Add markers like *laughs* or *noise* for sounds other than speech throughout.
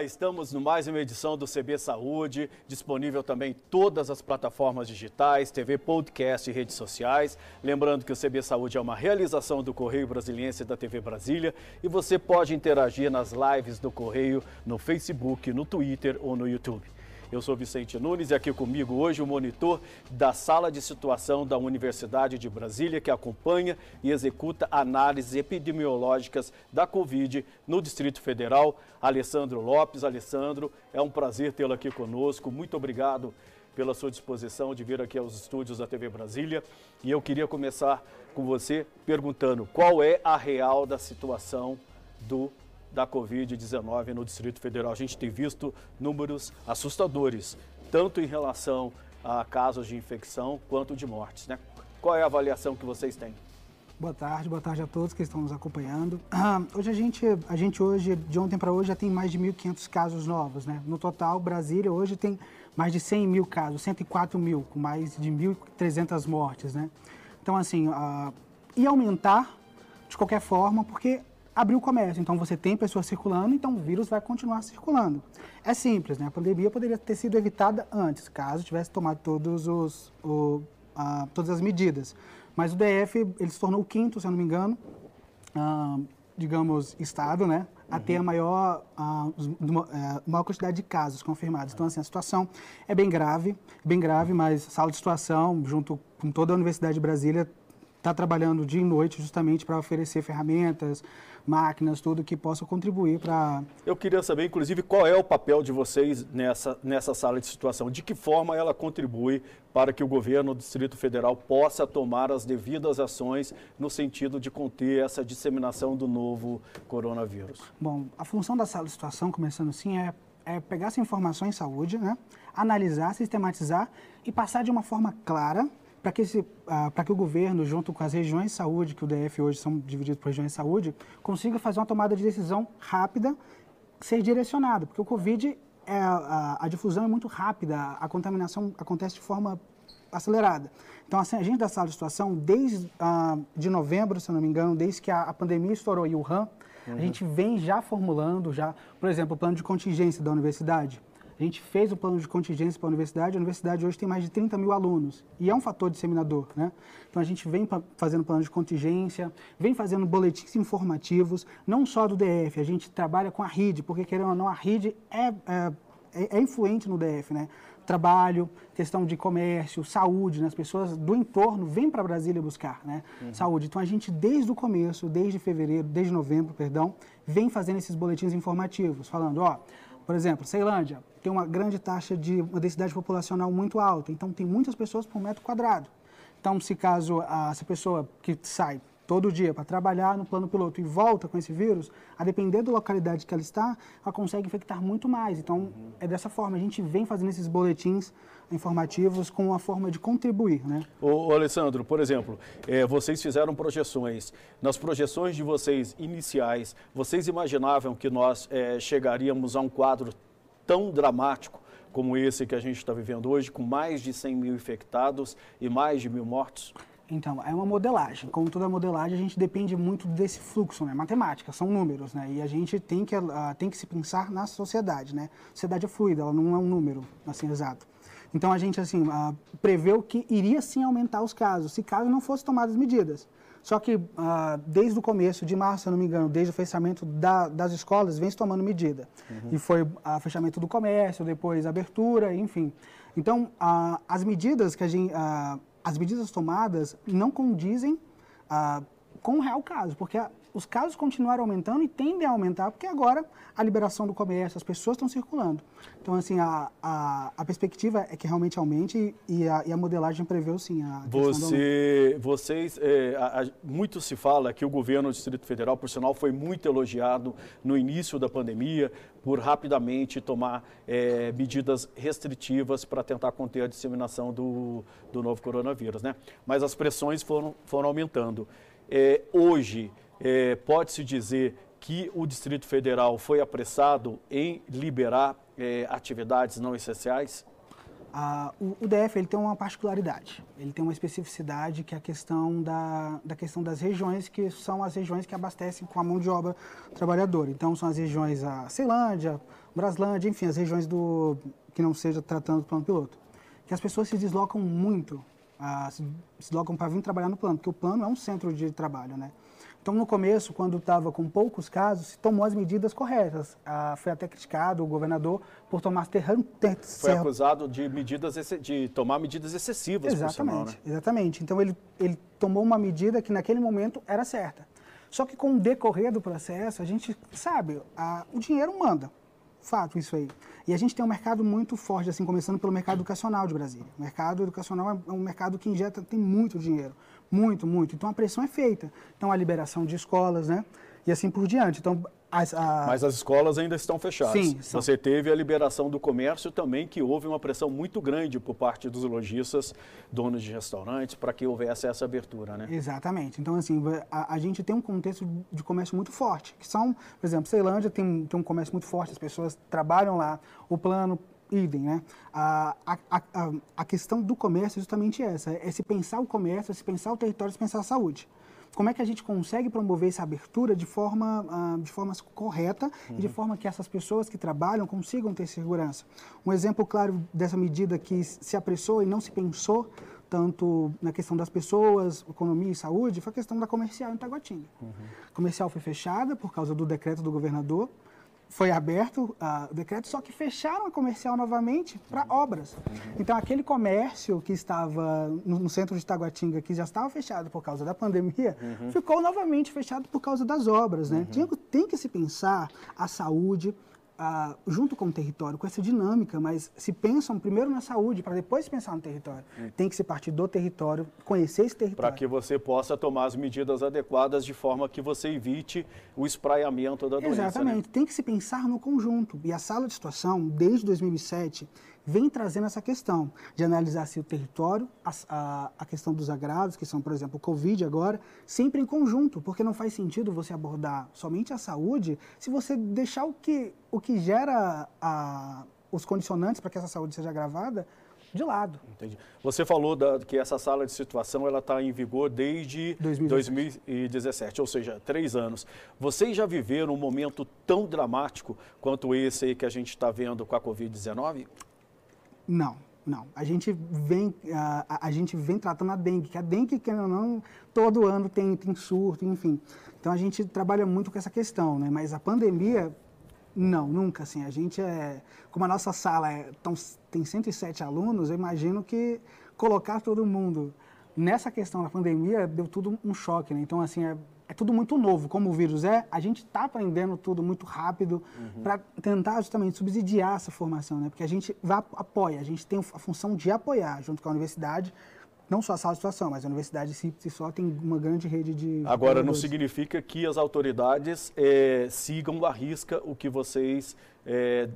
Estamos no mais uma edição do CB Saúde, disponível também em todas as plataformas digitais, TV, podcast e redes sociais. Lembrando que o CB Saúde é uma realização do Correio Brasiliense da TV Brasília e você pode interagir nas lives do Correio no Facebook, no Twitter ou no YouTube. Eu sou Vicente Nunes e aqui comigo hoje o monitor da sala de situação da Universidade de Brasília, que acompanha e executa análises epidemiológicas da Covid no Distrito Federal, Alessandro Lopes. Alessandro, é um prazer tê-lo aqui conosco. Muito obrigado pela sua disposição de vir aqui aos estúdios da TV Brasília. E eu queria começar com você perguntando qual é a real da situação do da Covid-19 no Distrito Federal. A gente tem visto números assustadores, tanto em relação a casos de infecção quanto de mortes. Né? Qual é a avaliação que vocês têm? Boa tarde, boa tarde a todos que estão nos acompanhando. *clears throat* Hoje a gente, a gente hoje, de ontem para hoje, já tem mais de 1.500 casos novos, né? No total, Brasília hoje tem mais de 100 mil casos, 104 mil, com mais de 1.300 mortes, né? Então, assim, uh, e aumentar de qualquer forma, porque abriu o comércio. Então você tem pessoas circulando, então o vírus vai continuar circulando. É simples, né? A pandemia poderia ter sido evitada antes, caso tivesse tomado todos os, o, a, todas as medidas. Mas o DF ele se tornou o quinto, se eu não me engano, ah, digamos, estado, né? A ter a maior, a, é, maior quantidade de casos confirmados. Então, assim, a situação é bem grave, bem grave, mas sala de situação, junto com toda a Universidade de Brasília, está trabalhando dia e noite justamente para oferecer ferramentas, máquinas, tudo que possa contribuir para... Eu queria saber, inclusive, qual é o papel de vocês nessa, nessa sala de situação, de que forma ela contribui para que o governo do Distrito Federal possa tomar as devidas ações no sentido de conter essa disseminação do novo coronavírus. Bom, a função da sala de situação, começando assim, é, é pegar essa informação em saúde, né? analisar, sistematizar e passar de uma forma clara para que, esse, uh, que o governo, junto com as regiões de saúde, que o DF hoje são divididos por regiões de saúde, consiga fazer uma tomada de decisão rápida, ser direcionada, porque o Covid, é, a, a difusão é muito rápida, a contaminação acontece de forma acelerada. Então, assim, a gente da sala de situação, desde uh, de novembro, se não me engano, desde que a, a pandemia estourou em Wuhan, uhum. a gente vem já formulando, já, por exemplo, o plano de contingência da universidade. A gente fez o plano de contingência para a universidade, a universidade hoje tem mais de 30 mil alunos e é um fator disseminador, né? Então a gente vem fazendo plano de contingência, vem fazendo boletins informativos, não só do DF, a gente trabalha com a RID, porque querendo ou não, a RID é, é, é influente no DF, né? Trabalho, questão de comércio, saúde, né? as pessoas do entorno vêm para Brasília buscar né? Uhum. saúde. Então a gente, desde o começo, desde fevereiro, desde novembro, perdão, vem fazendo esses boletins informativos, falando, ó, por exemplo, Ceilândia tem uma grande taxa de uma densidade populacional muito alta, então tem muitas pessoas por metro quadrado. Então, se caso essa pessoa que sai todo dia para trabalhar no plano piloto e volta com esse vírus, a depender da localidade que ela está, ela consegue infectar muito mais. Então, uhum. é dessa forma. A gente vem fazendo esses boletins informativos com uma forma de contribuir. Né? Ô, Alessandro, por exemplo, é, vocês fizeram projeções. Nas projeções de vocês iniciais, vocês imaginavam que nós é, chegaríamos a um quadro tão dramático como esse que a gente está vivendo hoje, com mais de 100 mil infectados e mais de mil mortos? Então, é uma modelagem. Como toda modelagem, a gente depende muito desse fluxo, né? Matemática, são números, né? E a gente tem que, uh, tem que se pensar na sociedade, né? A sociedade é fluida, ela não é um número, assim, exato. Então, a gente, assim, uh, preveu que iria sim aumentar os casos, se caso não fossem tomadas medidas. Só que uh, desde o começo de março, se não me engano, desde o fechamento da, das escolas, vem se tomando medida. Uhum. E foi o fechamento do comércio, depois abertura, enfim. Então, as medidas que a gente, as medidas tomadas não condizem com o real caso, porque os casos continuaram aumentando e tendem a aumentar, porque agora a liberação do comércio, as pessoas estão circulando. Então, assim, a, a, a perspectiva é que realmente aumente e a, e a modelagem prevê, sim, a Você, Vocês, é, a, muito se fala que o governo do Distrito Federal, por sinal, foi muito elogiado no início da pandemia por rapidamente tomar é, medidas restritivas para tentar conter a disseminação do, do novo coronavírus, né? Mas as pressões foram, foram aumentando. É, hoje, é, pode-se dizer que o Distrito Federal foi apressado em liberar é, atividades não essenciais? Ah, o, o, DF ele tem uma particularidade, ele tem uma especificidade que é a questão da, da questão das regiões, que são as regiões que abastecem com a mão de obra trabalhadora. Então, são as regiões a Ceilândia, Braslândia, enfim, as regiões do que não seja tratando do plano piloto. Que as pessoas se deslocam muito, ah, se deslocam para vir trabalhar no plano, porque o plano é um centro de trabalho, né? Então, no começo, quando estava com poucos casos, se tomou as medidas corretas. Ah, foi até criticado o governador por tomar ter, ter Foi acusado de medidas de tomar medidas excessivas, exatamente, sinal, né? Exatamente. Então, ele, ele tomou uma medida que naquele momento era certa. Só que com o decorrer do processo, a gente sabe, a, o dinheiro manda. Fato isso aí. E a gente tem um mercado muito forte, assim, começando pelo mercado educacional de Brasília. O mercado educacional é um mercado que injeta, tem muito dinheiro. Muito, muito. Então a pressão é feita. Então a liberação de escolas, né? E assim por diante. Então, as, a... Mas as escolas ainda estão fechadas. Sim. São... Você teve a liberação do comércio também, que houve uma pressão muito grande por parte dos lojistas, donos de restaurantes, para que houvesse essa abertura, né? Exatamente. Então, assim, a, a, gente tem um contexto de comércio muito forte, que são, por exemplo, Ceilândia tem, tem um comércio muito forte, as pessoas trabalham lá, o plano idem, né? A, a, a, a questão do comércio é justamente essa, é se pensar o comércio, é se pensar o território, é se pensar a saúde. Como é que a gente consegue promover essa abertura de forma, uh, de forma correta uhum. e de uhum. forma que essas pessoas que trabalham consigam ter segurança? Um exemplo claro dessa medida que se apressou e não se pensou tanto na questão das pessoas, economia e saúde, foi a questão da comercial em Taguatinga. Uhum. A comercial foi fechada por causa do decreto do governador, foi aberto uh, o decreto, só que fecharam a comercial novamente para obras. Então, aquele comércio que estava no, no, centro de Taguatinga, que já estava fechado por causa da pandemia, uhum. ficou novamente fechado por causa das obras. Né? Uhum. Tem, tem que se pensar a saúde, ah, junto com o território, com essa dinâmica, mas se pensam primeiro na saúde, para depois pensar no território. Hum. Tem que se partir do território, conhecer esse território. Para que você possa tomar as medidas adequadas de forma que você evite o espraiamento da doença. Né? Exatamente, né? tem que se pensar no conjunto. E a sala de situação, desde 2007, vem trazendo essa questão de analisar se o território, a, a, a, questão dos agravos, que são, por exemplo, o Covid agora, sempre em conjunto, porque não faz sentido você abordar somente a saúde se você deixar o que, o que gera a, os condicionantes para que essa saúde seja agravada de lado. Entendi. Você falou da, que essa sala de situação ela está em vigor desde 2017. 2017, ou seja, três anos. Vocês já viveram um momento tão dramático quanto esse que a gente está vendo com a Covid-19? Não, não. A gente vem, a, a, gente vem tratando a dengue, que a dengue, que não, todo ano tem, tem surto, enfim. Então a gente trabalha muito com essa questão, né? Mas a pandemia, não, nunca, assim. A gente é, como a nossa sala é, tão, tem 107 alunos, eu imagino que colocar todo mundo nessa questão da pandemia deu tudo um choque, né? Então, assim, é, é tudo muito novo, como o vírus é, a gente está aprendendo tudo muito rápido uhum. para tentar justamente subsidiar essa formação, né? Porque a gente vai, apoia, a gente tem a função de apoiar junto com a universidade, não só a sala de situação, mas a universidade si, si só tem uma grande rede de... Agora, não significa que as autoridades é, sigam a risca o que vocês é,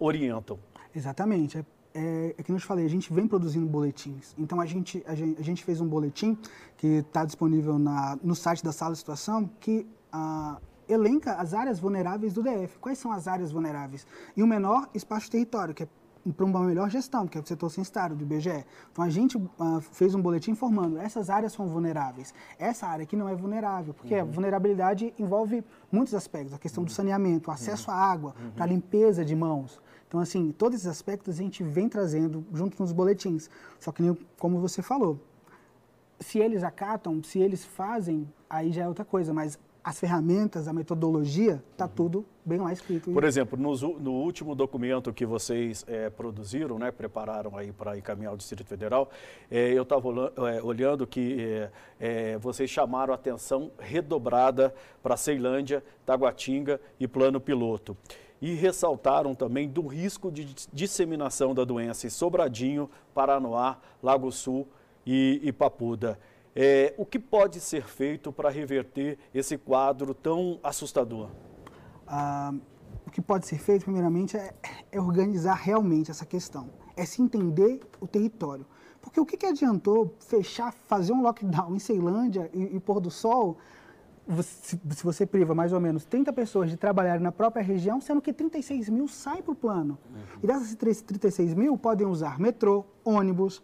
orientam. Exatamente. É é, é que eu te falei, a gente vem produzindo boletins. Então a gente, a gente, a gente fez um boletim que está disponível na, no site da Sala de Situação que ah, elenca as áreas vulneráveis do DF. Quais são as áreas vulneráveis? E o menor espaço de território, que é para uma melhor gestão, que é o setor censitário do IBGE. Então a gente uh, fez um boletim informando essas áreas são vulneráveis. Essa área aqui não é vulnerável, porque uhum. a vulnerabilidade envolve muitos aspectos, a questão uhum. do saneamento, o acesso uhum. à água, uhum. para limpeza de mãos. Então, assim, todos esses aspectos a gente vem trazendo junto nos boletins. Só que, como você falou, se eles acatam, se eles fazem, aí já é outra coisa. Mas as ferramentas, a metodologia, está uhum. tudo bem lá escrito. Por exemplo, no, no último documento que vocês é, produziram, né, prepararam aí para encaminhar ao Distrito Federal, é, eu estava é, olhando que vocês chamaram atenção redobrada para Ceilândia, Taguatinga e Plano Piloto e ressaltaram também do risco de disseminação da doença em Sobradinho, Paranoá, Lago Sul e, e Papuda. É, o que pode ser feito para reverter esse quadro tão assustador? Ah, o que pode ser feito, primeiramente, é, é, organizar realmente essa questão. É se entender o território. Porque o que, que adiantou fechar, fazer um lockdown em Ceilândia e, e pôr do sol se, você priva mais ou menos 30 pessoas de trabalhar na própria região, sendo que 36 mil saem para o plano. Uhum. E dessas 36 mil podem usar metrô, ônibus,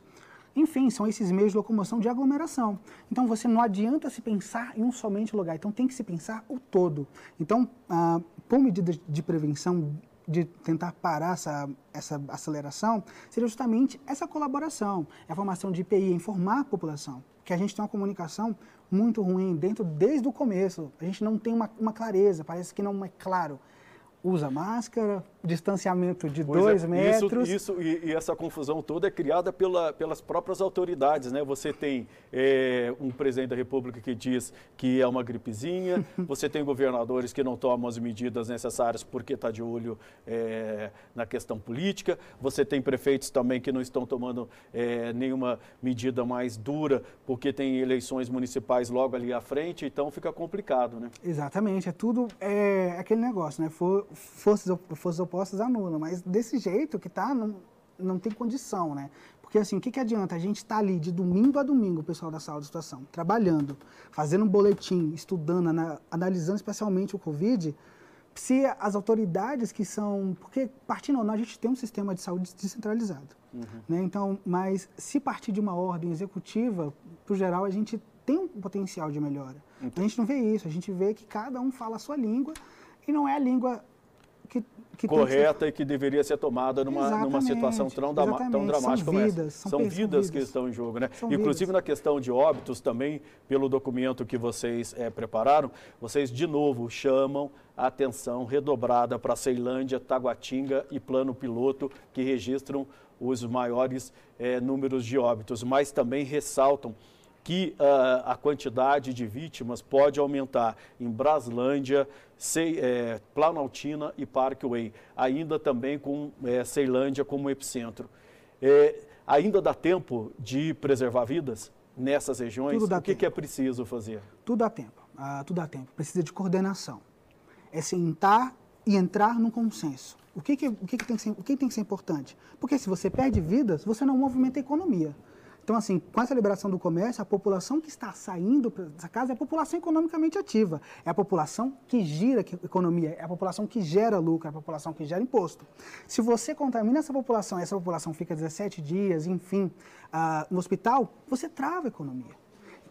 enfim, são esses meios de locomoção de aglomeração. Então, você não adianta se pensar em um somente lugar. Então, tem que se pensar o todo. Então, ah, por medidas de prevenção, de tentar parar essa, essa aceleração, seria justamente essa colaboração. É a formação de IPI, informar a população. Que a gente tem uma comunicação muito ruim dentro desde o começo. A gente não tem uma, uma clareza, parece que não é claro usa máscara, distanciamento de pois dois é, metros. Isso, isso e, e, essa confusão toda é criada pela, pelas próprias autoridades, né? Você tem é, um presidente da República que diz que é uma gripezinha, *laughs* você tem governadores que não tomam as medidas necessárias porque está de olho é, na questão política, você tem prefeitos também que não estão tomando é, nenhuma medida mais dura porque tem eleições municipais logo ali à frente, então fica complicado, né? Exatamente, é tudo é, aquele negócio, né? For, forças, forças opostas anulam, mas desse jeito que tá, não, não tem condição, né? Porque assim, o que, que adianta? A gente estar tá ali de domingo a domingo, o pessoal da sala de situação, trabalhando, fazendo um boletim, estudando, analisando especialmente o Covid, se as autoridades que são. Porque, partindo ou não, a gente tem um sistema de saúde descentralizado. Uhum. Né? Então, mas se partir de uma ordem executiva, para o geral, a gente tem um potencial de melhora. Então. A gente não vê isso, a gente vê que cada um fala a sua língua e não é a língua que, que correta ser... e que deveria ser tomada numa, numa situação tão, tão dramática como vidas, essa. São, são vidas que estão em jogo, né? São Inclusive vidas. na questão de óbitos também, pelo documento que vocês é, prepararam, vocês de novo chamam a atenção redobrada para Ceilândia, Taguatinga e Plano Piloto, que registram os maiores é, números de óbitos, mas também ressaltam que uh, a quantidade de vítimas pode aumentar em Braslândia, Sei, é, Planaltina e Parkway, ainda também com é, Ceilândia como epicentro. É, ainda dá tempo de preservar vidas nessas regiões? o que, que, é preciso fazer? Tudo dá tempo, ah, tudo dá tempo. Precisa de coordenação. É sentar e entrar num consenso. O que, que, o que, que, tem, que ser, o que tem que ser importante? Porque se você perde vidas, você não movimenta a economia. Então, assim, com essa liberação do comércio, a população que está saindo dessa casa é a população economicamente ativa, é a população que gira a economia, é a população que gera lucro, é a população que gera imposto. Se você contamina essa população, essa população fica 17 dias, enfim, uh, no hospital, você trava a economia.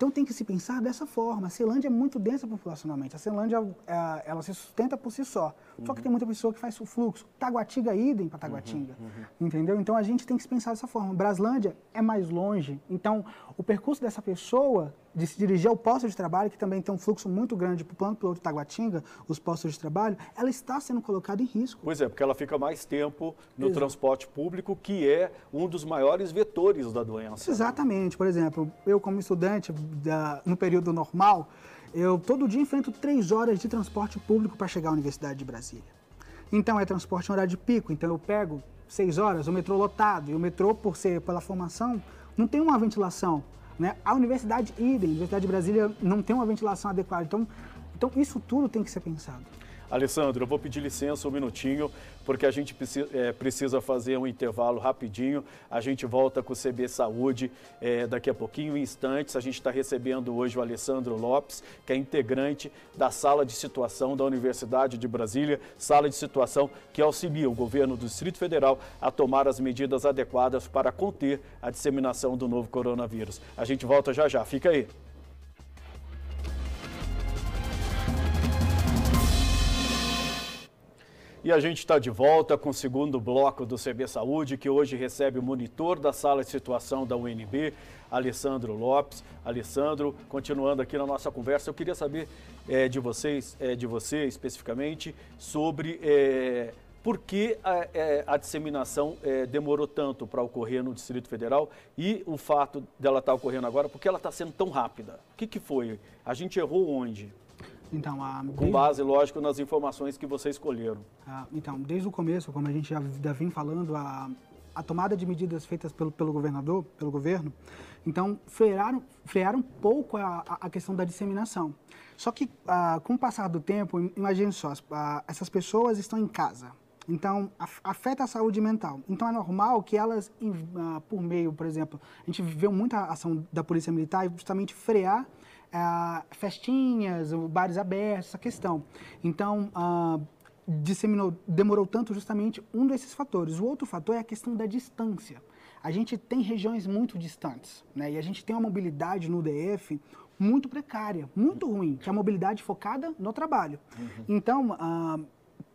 Então tem que se pensar dessa forma. A Ceilândia é muito densa populacionalmente. A Ceilândia é, ela se sustenta por si só. Uhum. Só que tem muita pessoa que faz o fluxo. Taguatinga idem para Taguatinga. Uhum, uhum. Entendeu? Então a gente tem que se pensar dessa forma. Braslândia é mais longe. Então o percurso dessa pessoa de se dirigir ao posto de trabalho, que também tem um fluxo muito grande para o plano piloto de Taguatinga, os postos de trabalho, ela está sendo colocada em risco. Pois é, porque ela fica mais tempo no Exato. transporte público, que é um dos maiores vetores da doença. Exatamente. Por exemplo, eu como estudante da, no período normal, eu todo dia enfrento três horas de transporte público para chegar à Universidade de Brasília. Então é transporte em horário de pico, então eu pego seis horas, o metrô lotado, e o metrô, por ser pela formação, não tem uma ventilação. Né? A Universidade idem, a Universidade de Brasília não tem uma ventilação adequada. Então, então isso tudo tem que ser pensado. Alessandro, eu vou pedir licença um minutinho, porque a gente precisa, é, fazer um intervalo rapidinho. A gente volta com o CB Saúde é, daqui a pouquinho, em instantes. A gente está recebendo hoje o Alessandro Lopes, que é integrante da sala de situação da Universidade de Brasília, sala de situação que auxilia o governo do Distrito Federal a tomar as medidas adequadas para conter a disseminação do novo coronavírus. A gente volta já já, fica aí. E a gente está de volta com o segundo bloco do CB Saúde, que hoje recebe o monitor da sala de situação da UNB, Alessandro Lopes. Alessandro, continuando aqui na nossa conversa, eu queria saber é, de vocês, é, de você especificamente, sobre é, por que a, a disseminação demorou tanto para ocorrer no Distrito Federal e o fato dela estar tá ocorrendo agora, porque ela está sendo tão rápida. O que, que foi? A gente errou onde? Então, a, desde... Com base, lógico, nas informações que vocês escolheram. Ah, então, desde o começo, como a gente já, já vem falando, a, a tomada de medidas feitas pelo, pelo governador, pelo governo, então frearam, frearam um pouco a, a questão da disseminação. Só que, ah, com o passar do tempo, imagine só, ah, essas pessoas estão em casa, então, afeta a saúde mental. Então, é normal que elas, por meio, por exemplo, a gente vê muita ação da Polícia Militar justamente frear é, festinhas, bares abertos, essa questão. Então, ah, disseminou, demorou tanto justamente um desses fatores. O outro fator é a questão da distância. A gente tem regiões muito distantes, né? E a gente tem uma mobilidade no DF muito precária, muito ruim, que é a mobilidade focada no trabalho. Uhum. Então, ah,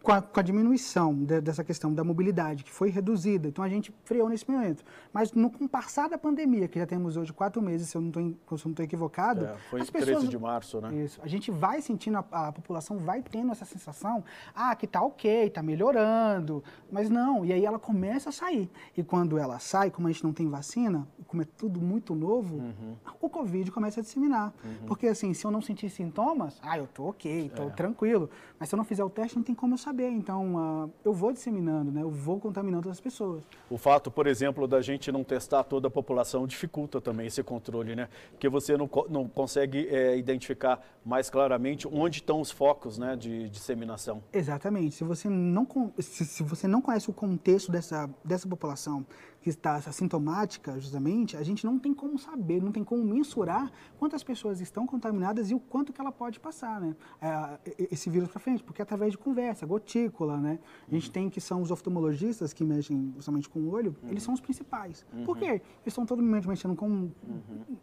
com a, com a diminuição de, dessa questão da mobilidade, que foi reduzida, então a gente freou nesse momento. Mas no, com o passar da pandemia, que já temos hoje quatro meses, se eu não estou equivocado. É, foi as pessoas, 13 de março, né? Isso. A gente vai sentindo, a, a população vai tendo essa sensação, ah, que tá ok, tá melhorando, mas não. E aí ela começa a sair. E quando ela sai, como a gente não tem vacina, como é tudo muito novo, uhum. o Covid começa a disseminar. Uhum. Porque assim, se eu não sentir sintomas, ah, eu tô ok, tô é. tranquilo. Mas se eu não fizer o teste, não tem como eu saber saber. Então, uh, eu vou disseminando, né? eu vou contaminando as pessoas. O fato, por exemplo, da gente não testar toda a população dificulta também esse controle, né? Porque você não, não consegue é, identificar mais claramente onde estão os focos né, de disseminação. Exatamente. Se você não, se, se você não conhece o contexto dessa, dessa população, que está assintomática, justamente, a gente não tem como saber, não tem como mensurar quantas pessoas estão contaminadas e o quanto que ela pode passar, né? É, esse vírus para frente, porque é através de conversa, gotícula, né? A gente tem que são os oftalmologistas que mexem justamente com o olho, uhum. eles são os principais. Uhum. Por quê? Eles estão todo momento mexendo com,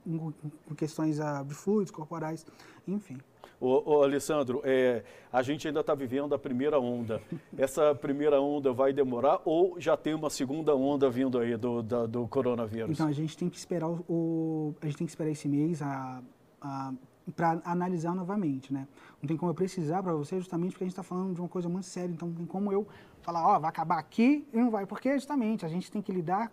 uhum. com questões uh, de fluidos corporais, enfim. Ô, ô Alessandro, é, a gente ainda está vivendo a primeira onda. Essa primeira onda vai demorar ou já tem uma segunda onda vindo aí do, da, do coronavírus? Então, a gente tem que esperar o, a gente tem que esperar esse mês para analisar novamente, né? Não tem como eu precisar para você justamente porque a gente está falando de uma coisa muito séria, então não tem como eu falar, ó, oh, vai acabar aqui e não vai, porque justamente a gente tem que lidar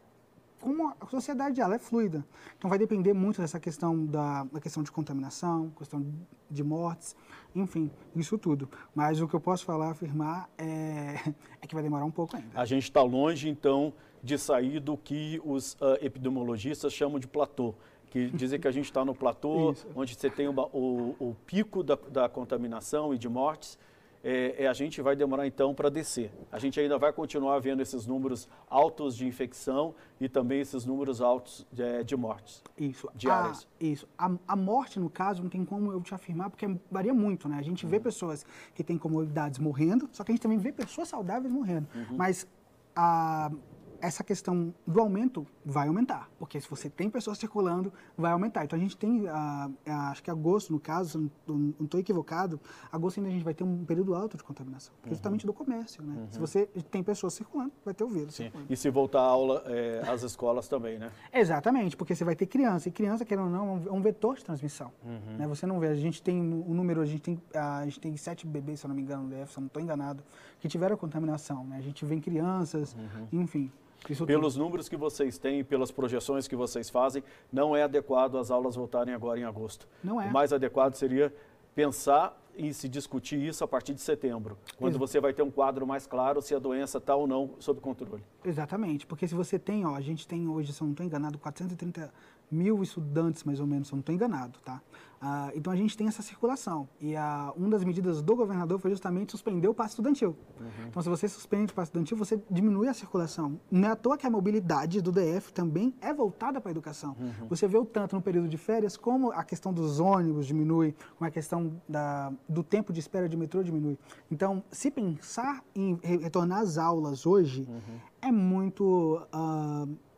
como a sociedade ela é fluida. Então vai depender muito dessa questão da, da questão de contaminação, questão de mortes, enfim, isso tudo. Mas o que eu posso falar, afirmar, é, é que vai demorar um pouco ainda. A gente está longe, então, de sair do que os uh, epidemiologistas chamam de platô que *laughs* dizem que a gente está no platô, Isso. onde você tem uma, o, o, pico da, da, contaminação e de mortes, é, é, a gente vai demorar então para descer. A gente ainda vai continuar vendo esses números altos de infecção e também esses números altos de, é, de mortes isso. diárias. A, isso. A, a, morte, no caso, não tem como eu te afirmar, porque varia muito, né? A gente vê uhum. pessoas que têm comorbidades morrendo, só que a gente também vê pessoas saudáveis morrendo. Uhum. Mas a, essa questão do aumento vai aumentar, porque se você tem pessoas circulando, vai aumentar. Então a gente tem, uh, acho que agosto, no caso, não estou equivocado, agosto ainda a gente vai ter um período alto de contaminação, uhum. justamente do comércio. Né? Uhum. Se você tem pessoas circulando, vai ter o vírus. Sim. E se voltar a aula, é, às escolas também, né? Exatamente, porque você vai ter criança, e criança, querendo ou não, é um vetor de transmissão. Uhum. Né? Você não vê, a gente tem o um número, a gente tem, a gente tem sete bebês, se eu não me engano, no DF, se eu não estou enganado, que tiveram contaminação. Né? A gente vê crianças, uhum. enfim. Pelos tudo. números que vocês têm, pelas projeções que vocês fazem, não é adequado as aulas voltarem agora em agosto. Não é. O mais adequado seria pensar em se discutir isso a partir de setembro, quando Exato. você vai ter um quadro mais claro se a doença está ou não sob controle. Exatamente, porque se você tem, ó, a gente tem hoje, se eu não estou enganado, 430 mil estudantes, mais ou menos, se eu não estou enganado, tá? Ah, então a gente tem essa circulação. E a, uma das medidas do governador foi justamente suspender o passo estudantil. Uhum. Então, se você suspende o passo estudantil, você diminui a circulação. Não é à toa que a mobilidade do DF também é voltada para a educação. Uhum. Você vê o tanto no período de férias, como a questão dos ônibus diminui, como a questão da, do tempo de espera de metrô diminui. Então, se pensar em retornar às aulas hoje, uhum. é muito. Uh,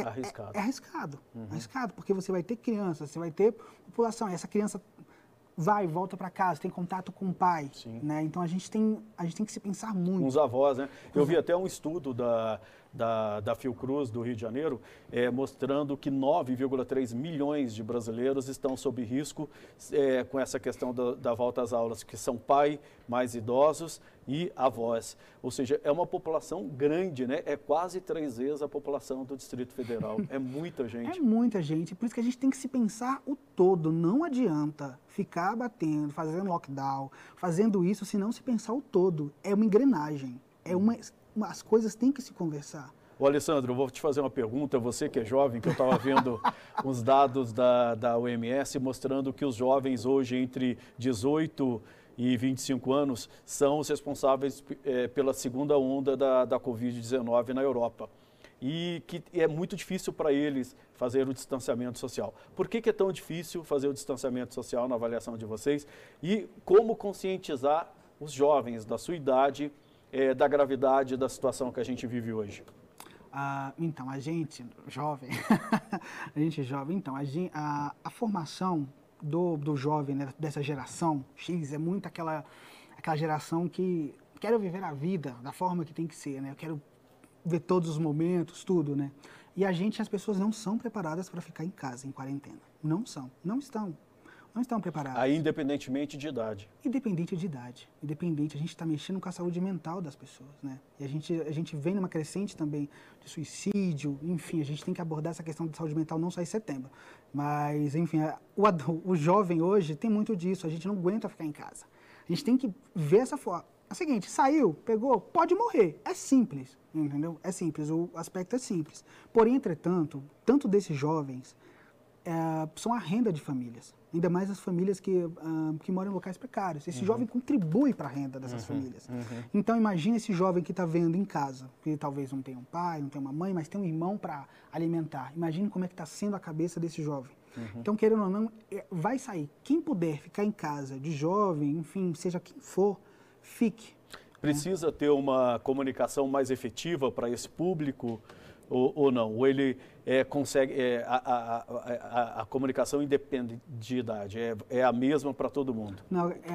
é, arriscado. É, é arriscado, uhum. arriscado, porque você vai ter criança, você vai ter população, e essa criança vai, volta para casa, tem contato com o pai, Sim. né? Então a gente tem a gente tem que se pensar muito. Os avós, né? Eu vi até um estudo da da, da Fiocruz do Rio de Janeiro, é, mostrando que 9,3 milhões de brasileiros estão sob risco é, com essa questão da, da, volta às aulas, que são pai, mais idosos e avós. Ou seja, é uma população grande, né? É quase três vezes a população do Distrito Federal. É muita *laughs* gente. É muita gente, por isso que a gente tem que se pensar o todo. Não adianta ficar batendo, fazendo lockdown, fazendo isso, se não se pensar o todo. É uma engrenagem. É uma as coisas têm que se conversar. O Alessandro, eu vou te fazer uma pergunta, você que é jovem, que eu estava vendo *laughs* uns dados da, da OMS mostrando que os jovens hoje entre 18 e 25 anos são os responsáveis é, pela segunda onda da, da Covid-19 na Europa. e que é muito difícil para eles fazer o distanciamento social. Por que, que, é tão difícil fazer o distanciamento social na avaliação de vocês e como conscientizar os jovens da sua idade é, da gravidade da situação que a gente vive hoje? Ah, então, a gente jovem, *laughs* a gente jovem, então, a, a, a formação do, do jovem, né, dessa geração X, é muito aquela, aquela geração que quero viver a vida da forma que tem que ser, né? Eu quero ver todos os momentos, tudo, né? E a gente, as pessoas não são preparadas para ficar em casa, em quarentena. Não são, não estão. Não estão preparadas. Aí, independentemente de idade. Independente de idade. Independente, a gente está mexendo com a saúde mental das pessoas, né? E a gente, a gente vem numa crescente também de suicídio, enfim, a gente tem que abordar essa questão de saúde mental não só em setembro. Mas, enfim, o, o jovem hoje tem muito disso, a gente não aguenta ficar em casa. A gente tem que ver essa forma. É o seguinte, saiu, pegou, pode morrer. É simples, entendeu? É simples, o aspecto é simples. Porém, entretanto, tanto desses jovens é, são a renda de famílias. Ainda mais as famílias que, uh, que moram em locais precários. Esse uhum. jovem contribui para a renda dessas uhum. famílias. Uhum. Então, imagine esse jovem que está vendo em casa, que talvez não tenha um pai, não tenha uma mãe, mas tem um irmão para alimentar. Imagine como é que está sendo a cabeça desse jovem. Uhum. Então, querendo ou não, é, vai sair. Quem puder ficar em casa, de jovem, enfim, seja quem for, fique. Precisa ter uma comunicação mais efetiva para esse público ou, ou, não? Ou ele é, consegue. É, a, a, a, a, comunicação independe de idade, é, é a mesma para todo mundo? Não, é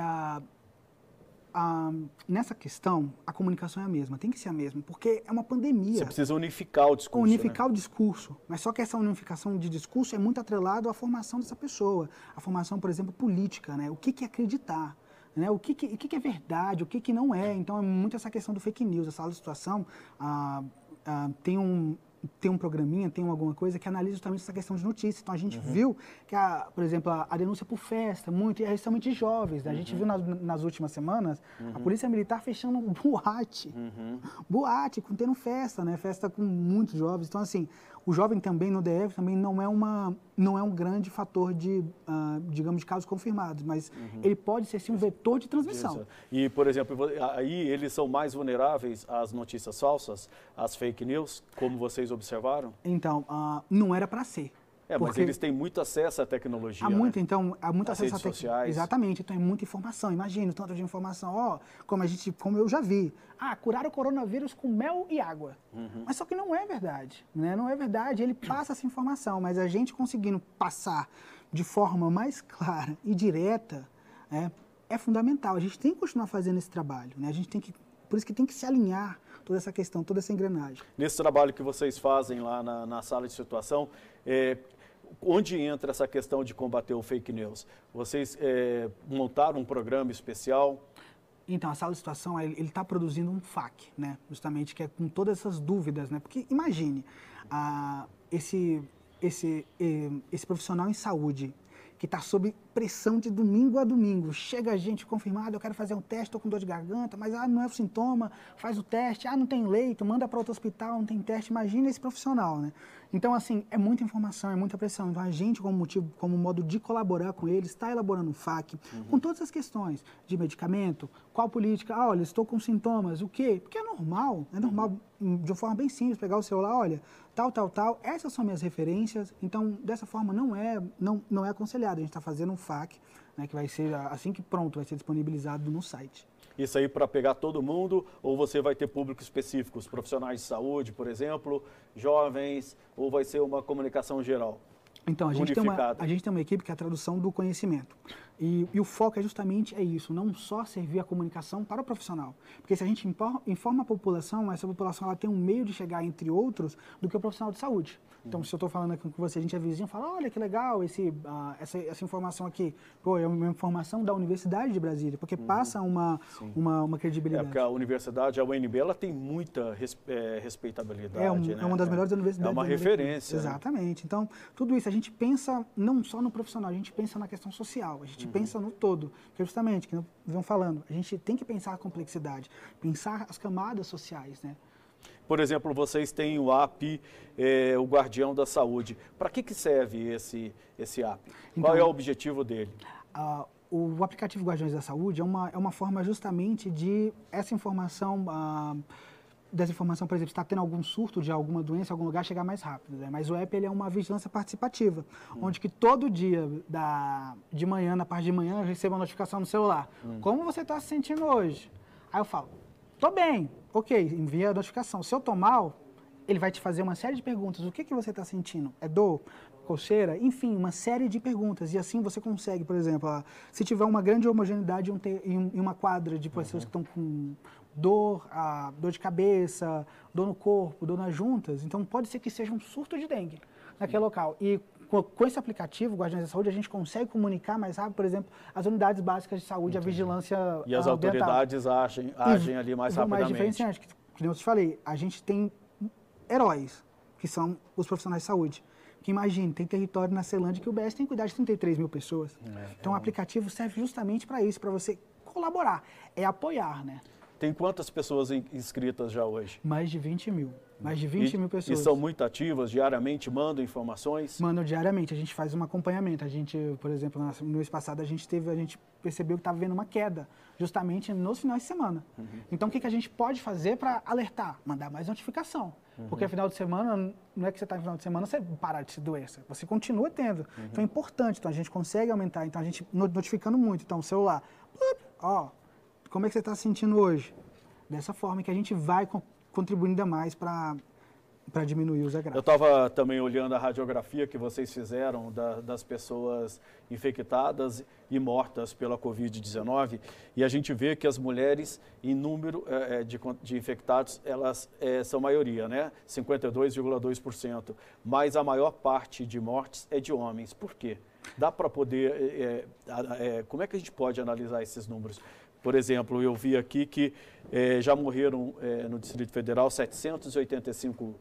a, nessa questão, a comunicação é a mesma, tem que ser a mesma, porque é uma pandemia. Você precisa unificar o discurso. Unificar né? o discurso. Mas só que essa unificação de discurso é muito atrelado à formação dessa pessoa. A formação, por exemplo, política, né? O que, que é acreditar? Né? O, que, que, o que, que é verdade, o que, que não é. Então, é muito essa questão do fake news. Essa situação ah, ah, tem um, tem um programinha, tem alguma coisa que analisa justamente essa questão de notícias. Então a gente uhum. viu que, a, por exemplo, a, a, denúncia por festa, muito, e é justamente jovens. Né? A gente uhum. viu nas, nas, últimas semanas uhum. a Polícia Militar fechando um *laughs* boate. Uhum. Boate, tendo festa, né? Festa com muitos jovens. Então, assim, o jovem também no DF também não é, uma, não é um grande fator de, uh, digamos, de casos confirmados, mas uhum. ele pode ser sim um vetor de transmissão. Isso. E, por exemplo, aí eles são mais vulneráveis às notícias falsas, às fake news, como vocês observaram? Então, uh, não era para ser. É, mas eles têm muito acesso à tecnologia. Há muito, né? então, há muito As acesso à tecnologia. Exatamente, então é muita informação. Imagina tanto de informação. Ó, como a gente, como eu já vi. Ah, curar o coronavírus com mel e água. Uhum. Mas só que não é verdade, né? Não é verdade. Ele passa essa informação, mas a gente conseguindo passar de forma mais clara e direta, é, é fundamental. A gente tem que continuar fazendo esse trabalho, né? A gente tem que, por isso que tem que se alinhar toda essa questão, toda essa engrenagem. Nesse trabalho que vocês fazem lá na, na sala de situação, é, onde entra essa questão de combater o fake news? Vocês é, montaram um programa especial? Então, a sala de situação, ele está produzindo um FAQ, né? Justamente, que é com todas essas dúvidas, né? Porque imagine, ah, esse, esse, eh, esse profissional em saúde, que está sob pressão de domingo a domingo. Chega a gente confirmada, eu quero fazer um teste, estou com dor de garganta, mas ah, não é o sintoma, faz o teste, ah, não tem leito, manda para outro hospital, não tem teste. Imagina esse profissional, né? Então, assim, é muita informação, é muita pressão. Então, a gente, como motivo, como modo de colaborar com eles, está elaborando um FAQ uhum. com todas as questões de medicamento, qual política, ah, olha, estou com sintomas, o quê? Porque é normal, é normal, uhum. de uma forma bem simples, pegar o celular, olha, tal, tal, tal, essas são minhas referências, então, dessa forma, não é, não, não é aconselhado. A gente está fazendo um FAQ, né, que vai ser, assim que pronto, vai ser disponibilizado no site isso aí para pegar todo mundo, ou você vai ter público específico, os profissionais de saúde, por exemplo, jovens, ou vai ser uma comunicação geral? Então, a gente, tem uma, a gente tem uma equipe que é a tradução do conhecimento. E, e, o foco é justamente é isso, não só servir a comunicação para o profissional. Porque se a gente informa a população, essa população ela tem um meio de chegar, entre outros, do que o profissional de saúde. Então, se eu estou falando aqui com você, a gente é vizinho, fala, olha que legal esse, uh, essa, essa informação aqui. Pô, é uma informação da Universidade de Brasília, porque uhum. passa uma, uma, uma, credibilidade. É, porque a universidade, a UNB, ela tem muita res, é, respeitabilidade. É, um, né? é, uma das melhores universidades. É uma referência. Né? Exatamente. Então, tudo isso, a gente pensa não só no profissional, a gente pensa na questão social, a gente uhum. pensa no todo. Que justamente, que vão falando, a gente tem que pensar a complexidade, pensar as camadas sociais, né? Por exemplo, vocês têm o app, é, o Guardião da Saúde. Para que, que serve esse, esse app? Então, Qual é o objetivo dele? Uh, o aplicativo Guardiões da Saúde é uma, é uma forma justamente de essa informação uh, desinformação, por exemplo, está tendo algum surto de alguma doença em algum lugar, chegar mais rápido. Né? Mas o app ele é uma vigilância participativa, hum. onde que todo dia, da, de manhã, na parte de manhã, eu recebo uma notificação no celular. Hum. Como você está se sentindo hoje? Aí eu falo, tô bem, ok, envia a notificação. Se eu tô mal, ele vai te fazer uma série de perguntas. O que, que você está sentindo? É dor? Coceira? Enfim, uma série de perguntas. E assim você consegue, por exemplo, se tiver uma grande homogeneidade em uma quadra de pessoas uhum. que estão com dor, a, dor de cabeça, dor no corpo, dor nas juntas. Então pode ser que seja um surto de dengue naquele local. E com, com esse aplicativo, Guardiões da Saúde, a gente consegue comunicar mais rápido, por exemplo, as unidades básicas de saúde, Entendi. a vigilância E as ambiental. autoridades agem, agem ali mais rapidamente. Mais diferenciante, que, que eu te falei, a gente tem heróis, que são os profissionais de saúde. Que imagine, tem território na Celândia que o BS tem que cuidar de 33 mil pessoas. É, então é um... o aplicativo serve justamente para isso, para você colaborar, é apoiar, né? Tem quantas pessoas inscritas já hoje? Mais de 20 mil. Mais de 20 e, mil pessoas. E são muito ativas diariamente, mandam informações? Mandam diariamente, a gente faz um acompanhamento. A gente, por exemplo, no mês passado a gente teve, a gente percebeu que estava vendo uma queda, justamente nos finais de semana. Uhum. Então o que, que a gente pode fazer para alertar? Mandar mais notificação. Uhum. Porque final de semana, não é que você está no final de semana, você parar de se doença. Você continua tendo. Uhum. Então é importante, então a gente consegue aumentar. Então a gente notificando muito. Então o celular, ó, como é que você está se sentindo hoje? Dessa forma que a gente vai contribuindo ainda mais para para diminuir os agravos. Eu estava também olhando a radiografia que vocês fizeram da, das pessoas infectadas e mortas pela Covid-19 e a gente vê que as mulheres, em número é, de, de, infectados, elas é, são maioria, né? 52,2%. Mas a maior parte de mortes é de homens. Por quê? Dá para poder. É, é, como é que a gente pode analisar esses números? Por exemplo, eu vi aqui que eh, já morreram eh, no Distrito Federal 785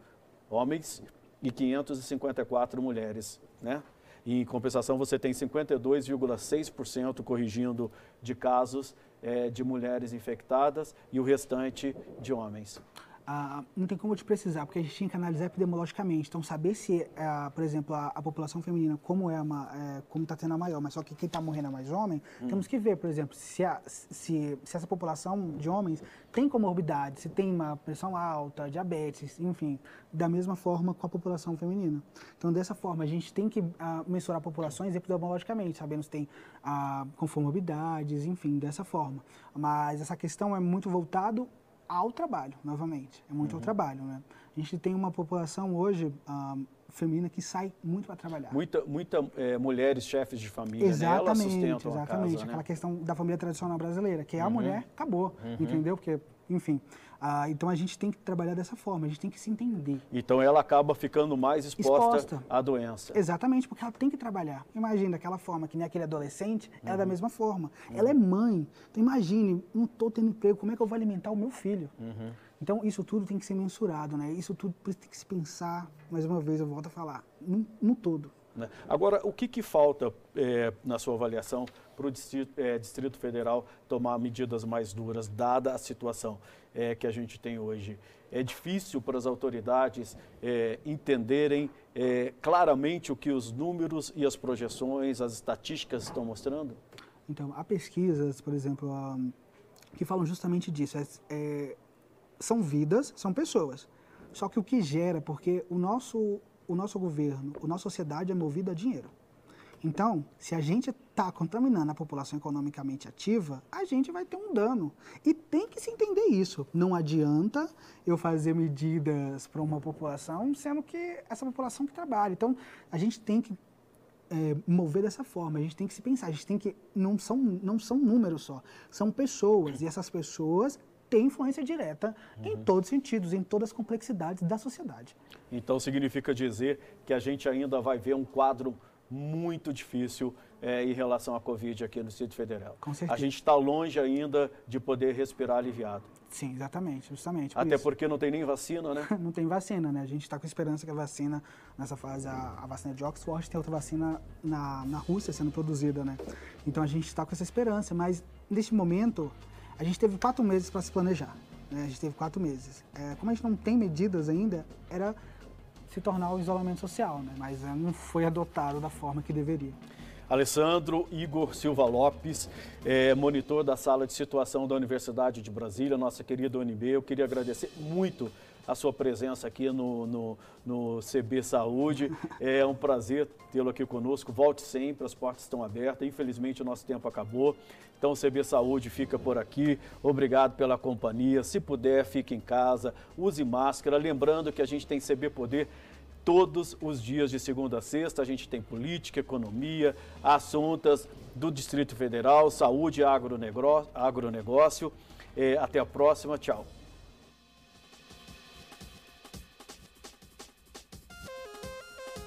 homens e 554 mulheres, né? E, em compensação, você tem 52,6% corrigindo de casos eh, de mulheres infectadas e o restante de homens ah, não tem como te precisar, porque a gente tinha que analisar epidemiologicamente. Então, saber se, é, por exemplo, a, a, população feminina, como é, uma, é, como está tendo a maior, mas só que quem está morrendo é mais homem, hum. temos que ver, por exemplo, se, a, se, se essa população de homens tem comorbidade, se tem uma pressão alta, diabetes, enfim, da mesma forma com a população feminina. Então, dessa forma, a gente tem que ah, mensurar populações epidemiologicamente, sabendo se tem ah, comorbidades, enfim, dessa forma. Mas essa questão é muito voltado ao trabalho, novamente. É muito uhum. ao trabalho, né? A gente tem uma população hoje ah, feminina que sai muito para trabalhar. Muita, muita é, mulheres chefes de família, exatamente, né? Elas Exatamente, casa, aquela né? questão da família tradicional brasileira, que é a uhum. mulher, acabou, uhum. entendeu? Porque enfim. Ah, então a gente tem que trabalhar dessa forma, a gente tem que se entender. Então ela acaba ficando mais exposta, exposta. à doença. Exatamente, porque ela tem que trabalhar. Imagina daquela forma, que nem aquele adolescente, uhum. ela é da uhum. mesma forma. Uhum. Ela é mãe. Então imagine, não estou tendo emprego, como é que eu vou alimentar o meu filho? Uhum. Então isso tudo tem que ser mensurado, né? Isso tudo tem que se pensar, mais uma vez eu volto a falar, no, no todo. Né? Agora, o que, que falta, é, na sua avaliação, para o Distrito, é, Distrito, Federal tomar medidas mais duras, dada a situação é, que a gente tem hoje? É difícil para as autoridades é, entenderem é, claramente o que os números e as projeções, as estatísticas estão mostrando? Então, há pesquisas, por exemplo, que falam justamente disso. É, são vidas, são pessoas. Só que o que gera, porque o nosso o nosso governo, a nossa sociedade é movida a dinheiro. Então, se a gente está contaminando a população economicamente ativa, a gente vai ter um dano. E tem que se entender isso. Não adianta eu fazer medidas para uma população, sendo que essa população que trabalha. Então, a gente tem que é, mover dessa forma. A gente tem que se pensar. A gente tem que não são não são números só, são pessoas. E essas pessoas tem influência direta uhum. em todos os sentidos, em todas as complexidades da sociedade. Então significa dizer que a gente ainda vai ver um quadro muito difícil é, em relação à Covid aqui no Distrito Federal. Com certeza. A gente está longe ainda de poder respirar aliviado. Sim, exatamente, justamente. Por Até isso. porque não tem nem vacina, né? *laughs* não tem vacina, né? A gente está com esperança que a vacina, nessa fase, a, a, vacina de Oxford, tem outra vacina na, na Rússia sendo produzida, né? Então a gente está com essa esperança, mas neste momento a gente teve quatro meses para se planejar. Né? A gente teve quatro meses. É, como a gente não tem medidas ainda, era se tornar o isolamento social, né? mas é, não foi adotado da forma que deveria. Alessandro Igor Silva Lopes, é, monitor da sala de situação da Universidade de Brasília, nossa querida UNB. Eu queria agradecer muito a sua presença aqui no, no, no CB Saúde. *laughs* É um prazer tê-lo aqui conosco. Volte sempre, as portas estão abertas. Infelizmente, o nosso tempo acabou. Então, o CB Saúde fica por aqui. Obrigado pela companhia. Se puder, fique em casa, use máscara. Lembrando que a gente tem CB Poder todos os dias de segunda a sexta. A gente tem política, economia, assuntos do Distrito Federal, saúde e agronegócio. agronegócio. É, até a próxima. Tchau.